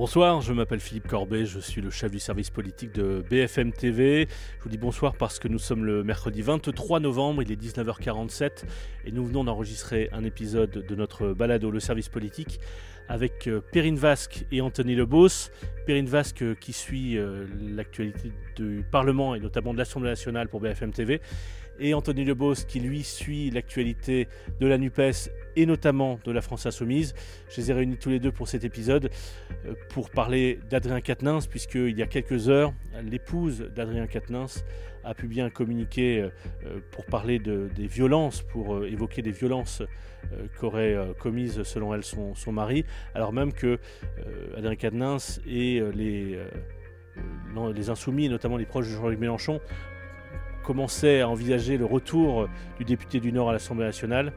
Bonsoir, je m'appelle Philippe Corbet, je suis le chef du service politique de BFM TV. Je vous dis bonsoir parce que nous sommes le mercredi 23 novembre, il est 19h47 et nous venons d'enregistrer un épisode de notre balado Le service politique avec euh, Perrine Vasque et Anthony Lebos. Perrine Vasque euh, qui suit euh, l'actualité du Parlement et notamment de l'Assemblée nationale pour BFM TV et Anthony Lebos qui lui suit l'actualité de la NUPES et notamment de la France Insoumise. Je les ai réunis tous les deux pour cet épisode euh, pour parler d'Adrien Quatennens, puisqu'il y a quelques heures, l'épouse d'Adrien Quatennens a pu bien communiquer euh, euh, pour parler de, des violences, pour évoquer des violences qu'aurait commises selon elle son, son, mari, alors même que Adrien Quatennens et les, les insoumis, notamment les proches de Jean-Luc Mélenchon, commençait à envisager le retour du député du Nord à l'Assemblée nationale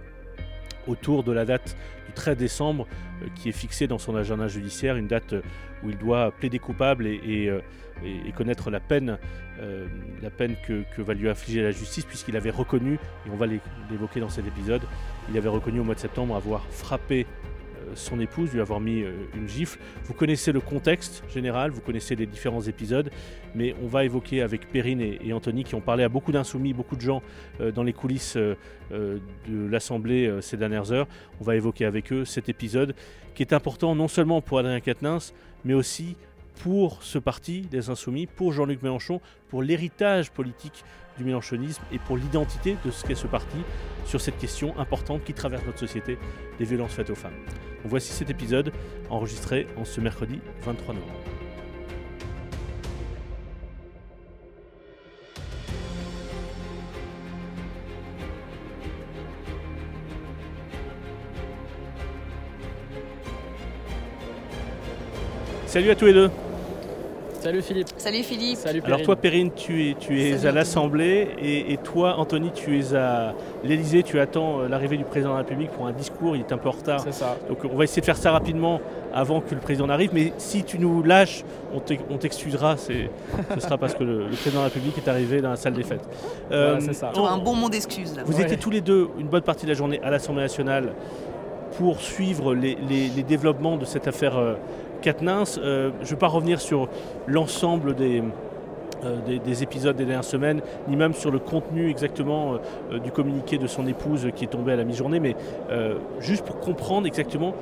autour de la date du 13 décembre euh, qui est fixée dans son agenda judiciaire, une date où il doit plaider coupable et, euh, connaître la peine, euh, que, va lui infliger la justice, puisqu'il avait reconnu, et on va l'évoquer dans cet épisode, il avait reconnu au mois de septembre avoir frappé son épouse, lui avoir mis euh, une gifle. Vous connaissez le contexte général, vous connaissez les différents épisodes, mais on va évoquer avec Perrine et, Anthony qui ont parlé à beaucoup d'insoumis, beaucoup de gens euh, dans les coulisses euh, de l'Assemblée ces dernières heures. On va évoquer avec eux cet épisode qui est important non seulement pour Adrien Quatennens, mais aussi pour ce parti, les Insoumis, pour Jean-Luc Mélenchon, pour l'héritage politique du mélenchonisme et pour l'identité de ce qu'est ce parti sur cette question importante qui traverse notre société, des violences faites aux femmes. voici cet épisode enregistré en ce mercredi 23 novembre. Salut à tous les deux Salut Philippe. Salut Philippe. Salut Alors toi Perrine, tu es, tu es à l'Assemblée et, toi Anthony, tu es à l'Elysée, tu attends euh, l'arrivée du président de la République pour un discours, il est un peu en retard. C'est ça. Donc on va essayer de faire ça rapidement avant que le président n'arrive, mais si tu nous lâches, on t'excusera, ce sera parce que le, président de la République est arrivé dans la salle des fêtes. Euh, c'est ça. un bon mot d'excuse. Vous étiez tous les deux une bonne partie de la journée à l'Assemblée nationale pour suivre les, développements de cette affaire euh, euh, je ne vais pas revenir sur l'ensemble des, euh, des, épisodes des dernières semaines, ni même sur le contenu exactement euh, du communiqué de son épouse qui est tombé à la mi-journée, mais juste pour comprendre exactement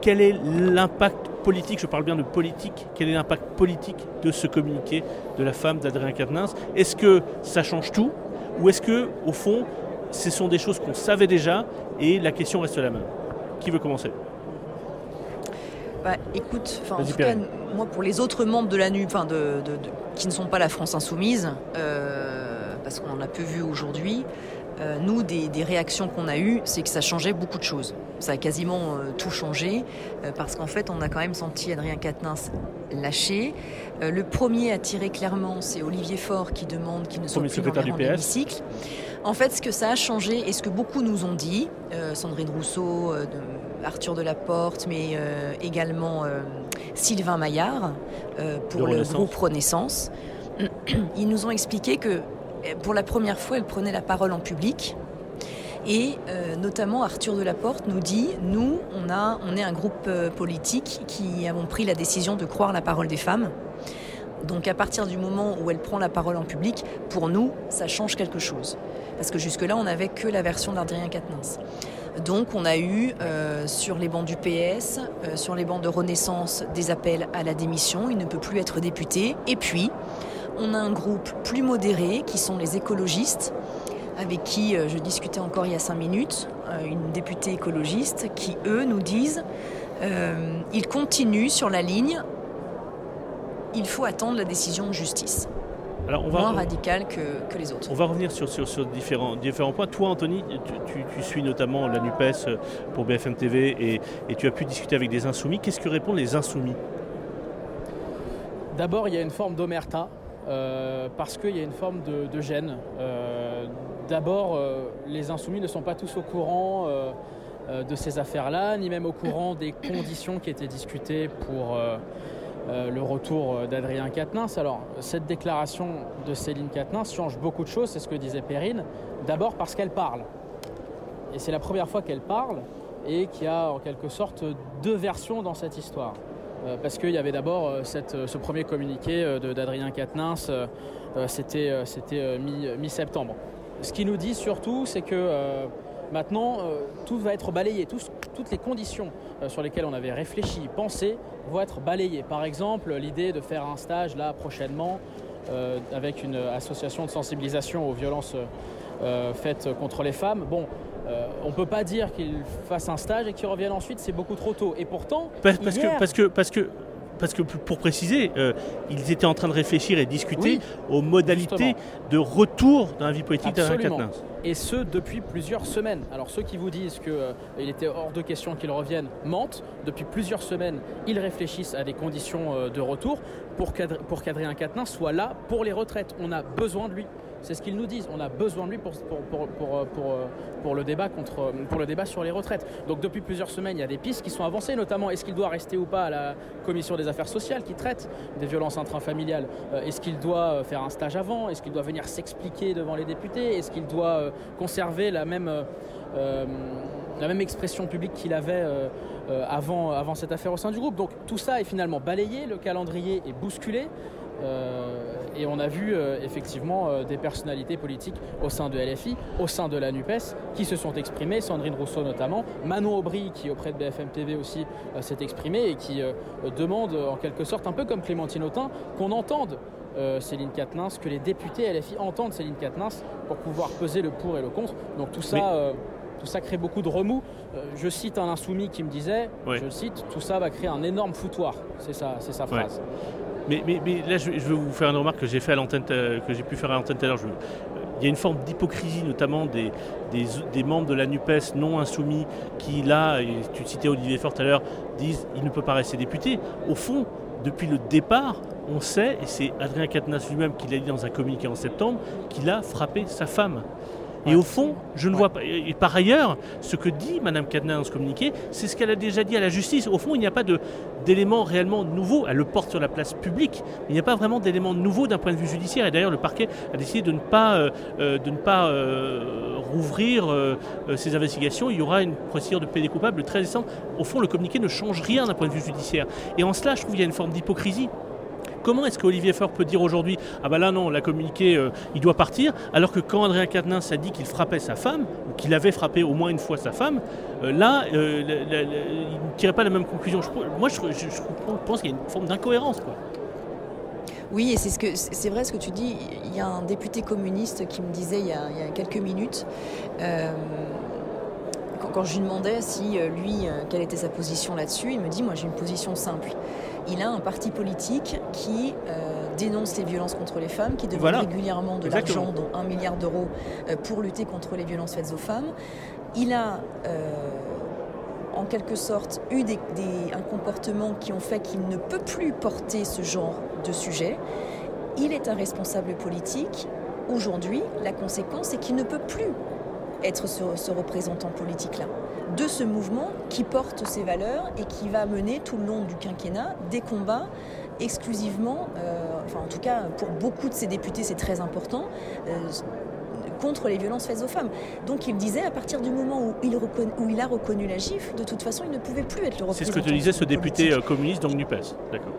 quel est l'impact politique, je parle bien de politique, quel est l'impact politique de ce communiqué de la femme d'Adrien Quatennens Est-ce que ça change tout ou est-ce que, au fond, ce sont des choses qu'on savait déjà et la question reste la même? Qui veut commencer? Bah, écoute, en tout cas, moi pour les autres membres de la NU, enfin de, qui ne sont pas la France insoumise, euh, parce qu'on en a peu vu aujourd'hui, euh, nous, des, réactions qu'on a eues, c'est que ça changeait beaucoup de choses. Ça a quasiment euh, tout changé, parce qu'en fait, on a quand même senti Adrien Quatennens lâché. le premier à tirer clairement, c'est Olivier Faure qui demande qu'il ne soit plus dans l'hémicycle. En fait, ce que ça a changé et ce que beaucoup nous ont dit, Sandrine Rousseau, Arthur Delaporte, mais euh, également euh, Sylvain Maillard euh, pour le, groupe Renaissance. Ils nous ont expliqué que pour la première fois, elle prenait la parole en public. Et notamment Arthur Delaporte nous dit, nous, on, a, on est un groupe politique qui avons pris la décision de croire la parole des femmes. Donc à partir du moment où elle prend la parole en public, pour nous, ça change quelque chose. Parce que jusque-là, on n'avait que la version d'Adrien Quatennens. Donc on a eu euh, sur les bancs du PS, euh, sur les bancs de Renaissance, des appels à la démission. Il ne peut plus être député. Et puis, on a un groupe plus modéré qui sont les écologistes, avec qui euh, je discutais encore il y a cinq minutes, une députée écologiste, qui eux nous disent ils continuent sur la ligne il faut attendre la décision de justice. Alors on va, moins radical que, les autres. On va revenir sur, différents, différents points. Toi, Anthony, tu, suis notamment la NUPES pour BFM TV et, tu as pu discuter avec des insoumis. Qu'est-ce que répondent les insoumis? D'abord, il y a une forme d'omerta. Euh, parce qu'il y a une forme de, gêne. Euh, d'abord, euh, les insoumis ne sont pas tous au courant de ces affaires-là, ni même au courant des conditions qui étaient discutées pour euh, le retour euh, d'Adrien Quatennens. Alors, cette déclaration de Céline Quatennens change beaucoup de choses, c'est ce que disait Perrine. D'abord parce qu'elle parle. Et c'est la première fois qu'elle parle et qu'il y a en quelque sorte deux versions dans cette histoire. parce qu'il y avait d'abord ce premier communiqué d'Adrien Quatennens, c'était mi-septembre. ce qui nous dit surtout, c'est que maintenant, tout va être balayé, toutes les conditions sur lesquelles on avait réfléchi, pensé, vont être balayées. Par exemple, l'idée de faire un stage là prochainement avec une association de sensibilisation aux violences faites contre les femmes. Bon, euh, on ne peut pas dire qu'il fasse un stage et qu'il revienne ensuite, c'est beaucoup trop tôt. Et pourtant, parce, que, parce que parce que parce que pour préciser, euh, ils étaient en train de réfléchir et discuter aux modalités de retour dans la vie politique d'Alain Quatennens. Et ce, depuis plusieurs semaines. Alors ceux qui vous disent qu'il euh, était hors de question qu'il revienne mentent. Depuis plusieurs semaines, ils réfléchissent à des conditions de retour pour qu'Adrien Quatennens soit là pour les retraites. On a besoin de lui. C'est ce qu'ils nous disent. On a besoin de lui pour, le débat sur les retraites. Donc depuis plusieurs semaines, il y a des pistes qui sont avancées, notamment est-ce qu'il doit rester ou pas à la commission des affaires sociales qui traite des violences intrafamiliales? Euh, Est-ce qu'il doit euh, faire un stage avant? Est-ce qu'il doit venir s'expliquer devant les députés? Est-ce qu'il doit euh, conserver la même, expression publique qu'il avait avant cette affaire au sein du groupe? Donc tout ça est finalement balayé, le calendrier est bousculé. Euh, et on a vu euh, effectivement euh, des personnalités politiques au sein de LFI, au sein de la NUPES, qui se sont exprimées, Sandrine Rousseau notamment, Manon Aubry qui auprès de BFM TV aussi s'est exprimée et qui demande en quelque sorte, un peu comme Clémentine Autain, qu'on entende Céline Quatennens, que les députés LFI entendent Céline Quatennens pour pouvoir peser le pour et le contre. Donc tout ça, tout ça crée beaucoup de remous. je cite un insoumis qui me disait, je cite, tout ça va créer un énorme foutoir. C'est ça, c'est sa phrase. Mais, là, je, veux vous faire une remarque que j'ai fait à l'antenne, euh, que j'ai pu faire à l'antenne tout à l'heure. Il y a une forme d'hypocrisie, notamment des, membres de la NUPES non insoumis qui, là, tu citais Olivier Faure tout à l'heure, disent il ne peut pas rester député. Au fond, depuis le départ, on sait, et c'est Adrien Quatennens lui-même qui l'a dit dans un communiqué en septembre, qu'il a frappé sa femme. Et au fond, je ne vois pas. Et par ailleurs, ce que dit Mme Cadenas dans ce communiqué, c'est ce qu'elle a déjà dit à la justice. Au fond, il n'y a pas d'éléments réellement nouveaux. Elle le porte sur la place publique. Il n'y a pas vraiment d'éléments nouveaux d'un point de vue judiciaire. Et d'ailleurs, le parquet a décidé de ne pas, euh, euh, de ne pas euh, rouvrir ces investigations. Il y aura une procédure de paix des coupables le 13 décembre. Au fond, le communiqué ne change rien d'un point de vue judiciaire. Et en cela, je trouve qu'il y a une forme d'hypocrisie. Comment est-ce qu'Olivier Faure peut dire aujourd'hui Ah ben là non, l'a communiqué, euh, il doit partir, alors que quand Adrien Quatennens a dit qu'il frappait sa femme, ou qu'il avait frappé au moins une fois sa femme, euh, là, euh, il ne tirait pas la même conclusion. moi, je, pense qu'il y a une forme d'incohérence. Oui, et c'est ce vrai ce que tu dis. Il y a un député communiste qui me disait il y a, quelques minutes. quand, je lui demandais si lui, quelle était sa position là-dessus, il me dit moi j'ai une position simple il a un parti politique qui euh, dénonce les violences contre les femmes, qui demande régulièrement de l'argent, dont un milliard d'euros, euh, pour lutter contre les violences faites aux femmes. Il a euh, en quelque sorte eu un comportement qui ont fait qu'il ne peut plus porter ce genre de sujet. Il est un responsable politique. Aujourd'hui, la conséquence est qu'il ne peut plus être ce représentant politique-là de ce mouvement qui porte ses valeurs et qui va mener tout le long du quinquennat des combats exclusivement, euh, enfin en tout cas pour beaucoup de ces députés c'est très important, euh, contre les violences faites aux femmes. Donc il disait à partir du moment où il, où il a reconnu la gifle, de toute façon il ne pouvait plus être le représentant. C'est ce que te disait ce député euh, communiste donc NUPES, d'accord.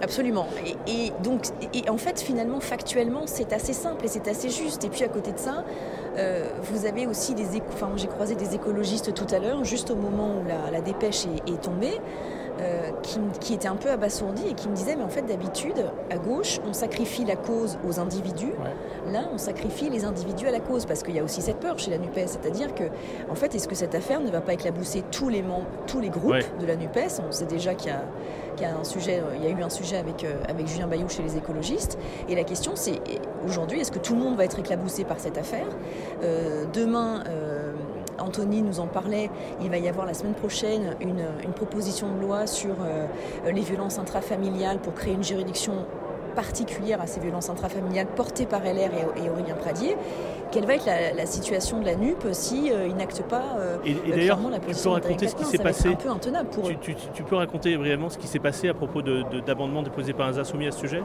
Absolument. Et, donc, et en fait, finalement, factuellement, c'est assez simple et c'est assez juste. Et puis à côté de ça, euh, vous avez aussi des, enfin, j'ai croisé des écologistes tout à l'heure, juste au moment où la, dépêche est, tombée. Euh, qui, étaient un peu abasourdis et qui me disaient mais en fait d'habitude à gauche on sacrifie la cause aux individus. Là on sacrifie les individus à la cause parce qu'il y a aussi cette peur chez la NUPES. C'est-à-dire que en fait est-ce que cette affaire ne va pas éclabousser tous les membres tous les groupes de la NUPES? On sait déjà qu'il y a il y a un sujet, il y a eu un sujet avec, euh, avec Julien Bayou chez les écologistes. Et la question, c'est aujourd'hui, est-ce que tout le monde va être éclaboussé par cette affaire? Euh, Demain, euh, Anthony nous en parlait, il va y avoir la semaine prochaine une, proposition de loi sur les violences intrafamiliales pour créer une juridiction particulière à ces violences intrafamiliales portées par LR et, Aurélien Pradier. Quelle va être la, situation de la NUP si euh, n'acte pas euh, et, et d'ailleurs, tu peux raconter ce qui s'est? Passé. Un peu intenable pour tu, tu, peux raconter brièvement ce qui s'est passé à propos d'amendements déposés par un insoumis à ce sujet?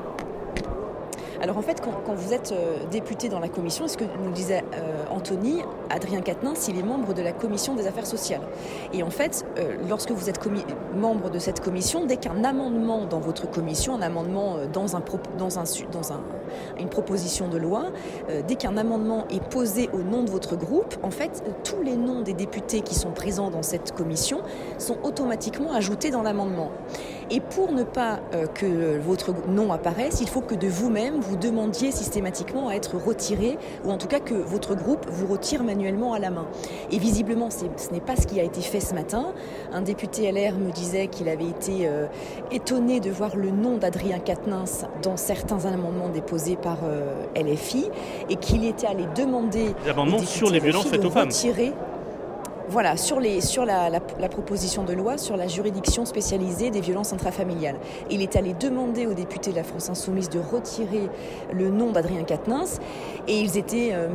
Alors en fait, quand, vous êtes euh, député dans la commission, ce que nous disait euh, Anthony, Adrien Quatennens, il est membre de la commission des affaires sociales. Et en fait, euh, lorsque vous êtes membre de cette commission, dès qu'un amendement dans votre commission, un amendement dans, un, dans, un, dans un, une proposition de loi, dès qu'un amendement est posé au nom de votre groupe, en fait, tous les noms des députés qui sont présents dans cette commission sont automatiquement ajoutés dans l'amendement. Et pour ne pas que votre nom apparaisse, il faut que de vous-même, vous demandiez systématiquement à être retiré, ou en tout cas que votre groupe vous retire manuellement à la main. Et visiblement, ce n'est pas ce qui a été fait ce matin. Un député LR me disait qu'il avait été euh, étonné de voir le nom d'Adrien Quatennens dans certains amendements déposés par euh, LFI, et qu'il était allé demander... Les amendements sur les violences faites aux femmes. Voilà, sur, les, sur la, proposition de loi sur la juridiction spécialisée des violences intrafamiliales. Il est allé demander aux députés de la France Insoumise de retirer le nom d'Adrien Quatennens et ils étaient euh,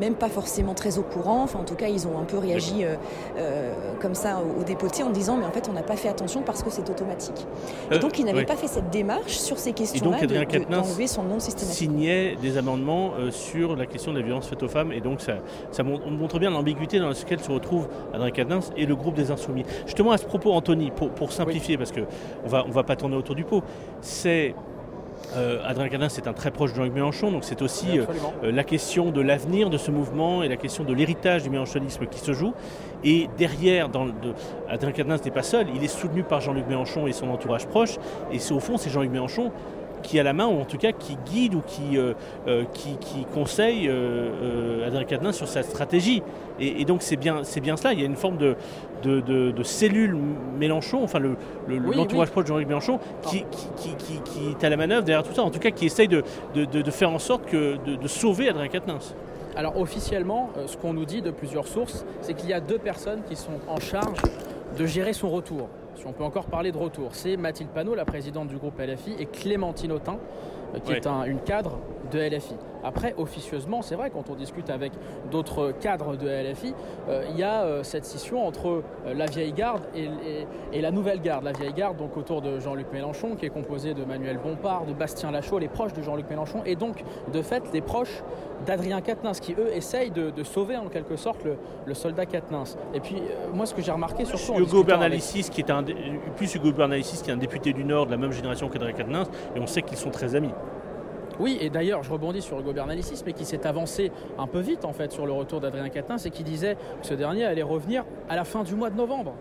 même pas forcément très au courant. Enfin, en tout cas, ils ont un peu réagi euh, euh, comme ça aux, députés en disant mais en fait, on n'a pas fait attention parce que c'est automatique. Et donc, ils n'avaient pas fait cette démarche sur ces questions-là d'enlever son nom systématique. signait des amendements sur la question des violences faites aux femmes et donc ça, ça montre bien l'ambiguïté dans laquelle se retrouve Adrien Quatennens et le groupe des Insoumis. Justement, à ce propos, Anthony, pour, simplifier, parce qu'on va, on va pas tourner autour du pot, c'est euh, Adrien Quatennens est un très proche de Jean-Luc Mélenchon, donc c'est aussi euh, euh, la question de l'avenir de ce mouvement et la question de l'héritage du mélenchonisme qui se joue. Et derrière, dans Adrien Quatennens n'est pas seul, il est soutenu par Jean-Luc Mélenchon et son entourage proche. Et c'est au fond, c'est Jean-Luc Mélenchon qui a la main, ou en tout cas qui guide ou qui, euh, euh, qui, conseille euh, Adrien Quatennens sur sa stratégie. Et, donc c'est bien, c'est bien cela, il y a une forme de, de, cellule Mélenchon, enfin l'entourage le, proche de Jean-Luc Mélenchon, qui, qui, qui, est à la manœuvre derrière tout ça, en tout cas qui essaye de, faire en sorte que, de, sauver Adrien Quatennens. Alors officiellement, ce qu'on nous dit de plusieurs sources, c'est qu'il y a deux personnes qui sont en charge de gérer son retour. Si on peut encore parler de retour, c'est Mathilde Panot, la présidente du groupe LFI, et Clémentine Autain, euh, qui est une cadre de LFI. Après, officieusement, c'est vrai, quand on discute avec d'autres cadres de LFI, euh, il y a euh, cette scission entre euh, la vieille garde et, la nouvelle garde. La vieille garde, donc autour de Jean-Luc Mélenchon, qui est composée de Manuel Bompard, de Bastien Lachaud, les proches de Jean-Luc Mélenchon, et donc, de fait, les proches d'Adrien Quatennens, qui eux essayent de, sauver en quelque sorte le, soldat Quatennens. Et puis, moi, ce que j'ai remarqué surtout. Hugo Bernalicis, qui est un, plus Hugo Bernalicis, qui est un député du Nord de la même génération qu'Adrien Quatennens, et on sait qu'ils sont très amis. Oui, et d'ailleurs, je rebondis sur Hugo Bernalicis, mais qui s'est avancé un peu vite en fait sur le retour d'Adrien Quatennens et qui disait que ce dernier allait revenir à la fin du mois de novembre.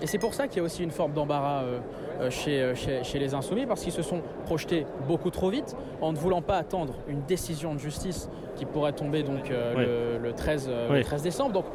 Et c'est pour ça qu'il y a aussi une forme d'embarras euh, euh, euh, chez, chez, les insoumis, parce qu'ils se sont projetés beaucoup trop vite, en ne voulant pas attendre une décision de justice qui pourrait tomber donc le, 13, le 13 décembre. Donc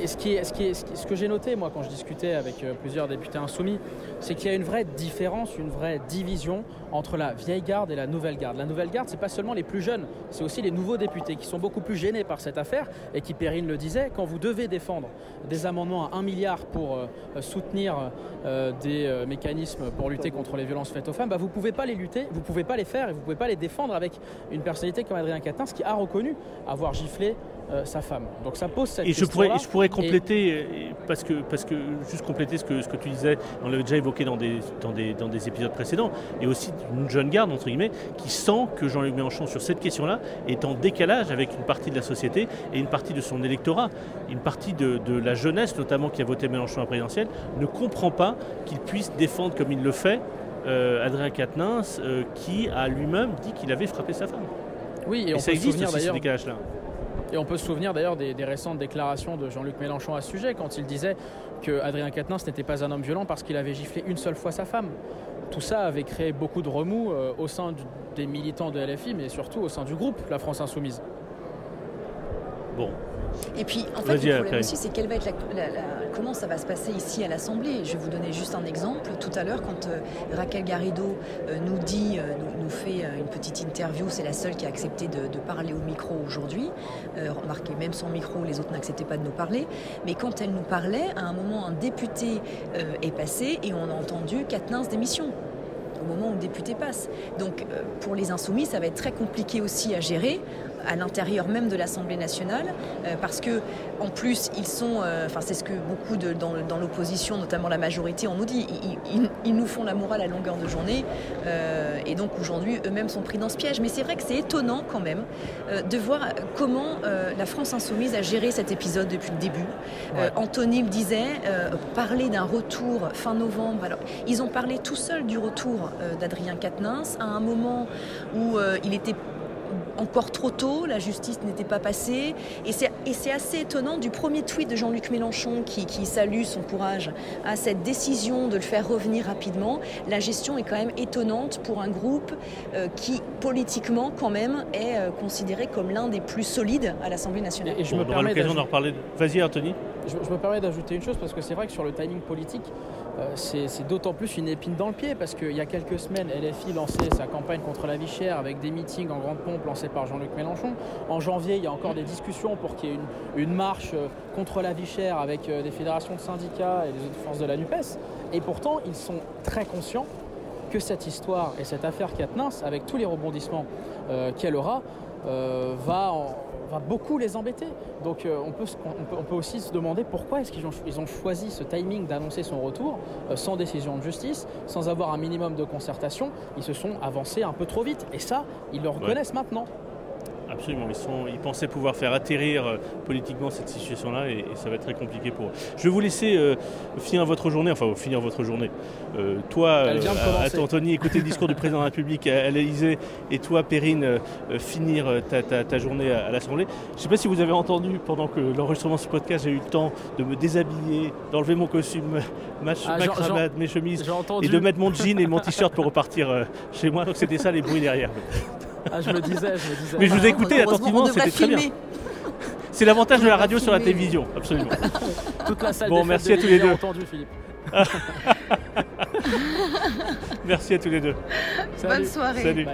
et ce, que j'ai noté, moi, quand je discutais avec euh, plusieurs députés insoumis, c'est qu'il y a une vraie différence, une vraie division entre la vieille garde et la nouvelle garde. La nouvelle garde, c'est pas seulement les plus jeunes, c'est aussi les nouveaux députés qui sont beaucoup plus gênés par cette affaire et qui, Perrine le disait, quand vous devez défendre des amendements à 1 milliard pour euh, soutenir euh, des mécanismes pour lutter contre les violences faites aux femmes, bah, vous pouvez pas les lutter, vous pouvez pas les faire et vous pouvez pas les défendre avec une personnalité comme Adrien Quatennens qui a reconnu avoir giflé euh, sa femme. Donc ça pose cette et je pourrais, je pourrais compléter, euh, parce, que, parce que juste compléter ce que, ce que tu disais, on l'avait déjà évoqué dans des, dans, des, dans des épisodes précédents, et aussi une jeune garde, entre guillemets, qui sent que Jean-Luc Mélenchon, sur cette question-là, est en décalage avec une partie de la société et une partie de son électorat. Une partie de, de la jeunesse, notamment qui a voté Mélenchon à la présidentielle, ne comprend pas qu'il puisse défendre comme il le fait euh, Adrien Quatennens, qui a lui-même dit qu'il avait frappé sa femme. Oui, et, on ça existe aussi ce décalage-là. Et on peut se souvenir d'ailleurs des, récentes déclarations de Jean-Luc Mélenchon à ce sujet, quand il disait que Adrien Quatennens n'était pas un homme violent parce qu'il avait giflé une seule fois sa femme. Tout ça avait créé beaucoup de remous euh, au sein des militants de LFI, mais surtout au sein du groupe La France Insoumise. Bon, et puis, en fait, le problème aussi, c'est quelle va être la, comment ça va se passer ici à l'Assemblée? Je vais vous donner juste un exemple. Tout à l'heure, quand euh, Raquel Garrido euh, nous dit, euh, nous, fait une petite interview, c'est la seule qui a accepté de, parler au micro aujourd'hui. remarquez, même son micro, les autres n'acceptaient pas de nous parler. Mais quand elle nous parlait, à un moment, un député est passé et on a entendu Quatennens démission au moment où le député passe. Donc pour les insoumis, ça va être très compliqué aussi à gérer à l'intérieur même de l'Assemblée nationale, parce que en plus ils sont, enfin c'est ce que beaucoup de, dans, l'opposition, notamment la majorité, on nous dit, ils, nous font la morale à longueur de journée, et donc aujourd'hui eux-mêmes sont pris dans ce piège. Mais c'est vrai que c'est étonnant quand même de voir comment la France insoumise a géré cet épisode depuis le début. Anthony me disait parler d'un retour fin novembre. Alors ils ont parlé tout seuls du retour d'Adrien Quatennens à un moment où euh, il était encore trop tôt, la justice n'était pas passée. Et c'est assez étonnant du premier tweet de Jean-Luc Mélenchon qui, salue son courage à cette décision de le faire revenir rapidement. La gestion est quand même étonnante pour un groupe euh, qui, politiquement, quand même, est euh, considéré comme l'un des plus solides à l'Assemblée nationale. Et, je me aura l'occasion d'en reparler. Vas-y, Anthony. Je, je, me permets d'ajouter une chose parce que c'est vrai que sur le timing politique, c'est d'autant plus une épine dans le pied parce qu'il y a quelques semaines, LFI lançait sa campagne contre la vie chère avec des meetings en grande pompe lancés par Jean-Luc Mélenchon. En janvier, il y a encore des discussions pour qu'il y ait une, marche euh, contre la vie chère avec euh, des fédérations de syndicats et des autres forces de la NUPES. Et pourtant, ils sont très conscients que cette histoire et cette affaire Katnins, avec tous les rebondissements qu'elle aura, va en, va beaucoup les embêter. Donc euh, on, peut, on, peut, aussi se demander pourquoi est-ce qu'ils ont, ils ont choisi ce timing d'annoncer son retour euh, sans décision de justice, sans avoir un minimum de concertation. Ils se sont avancés un peu trop vite. Et ça, ils le reconnaissent maintenant. Absolument, ils, sont, ils pensaient pouvoir faire atterrir euh, politiquement cette situation-là et, ça va être très compliqué pour eux. Je vais vous laisser euh, finir votre journée, enfin finir votre journée. Euh, toi, Anthony, écouter le discours du président de la République à, l'Elysée et toi, Perrine, finir ta, journée à, l'Assemblée. Je ne sais pas si vous avez entendu pendant que l'enregistrement de ce podcast, j'ai eu le temps de me déshabiller, d'enlever mon costume, ma, ah, cravate, mes chemises et de mettre mon jean et mon t-shirt pour repartir chez moi. Donc c'était ça les bruits derrière. Ah, je me disais, je me disais. Mais je vous ai écouté attentivement, c'était très bien. C'est l'avantage de la radio sur la télévision, absolument. Toute la salle bon, merci à tous les deux. Entendu, Philippe. merci à tous les deux. Bonne soirée. Salut.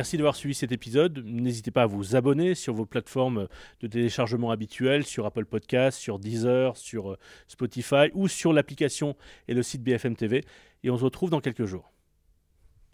Merci d'avoir suivi cet épisode. N'hésitez pas à vous abonner sur vos plateformes de téléchargement habituelles, sur Apple Podcasts, sur Deezer, sur euh, Spotify ou sur l'application et le site BFM TV. Et on se retrouve dans quelques jours.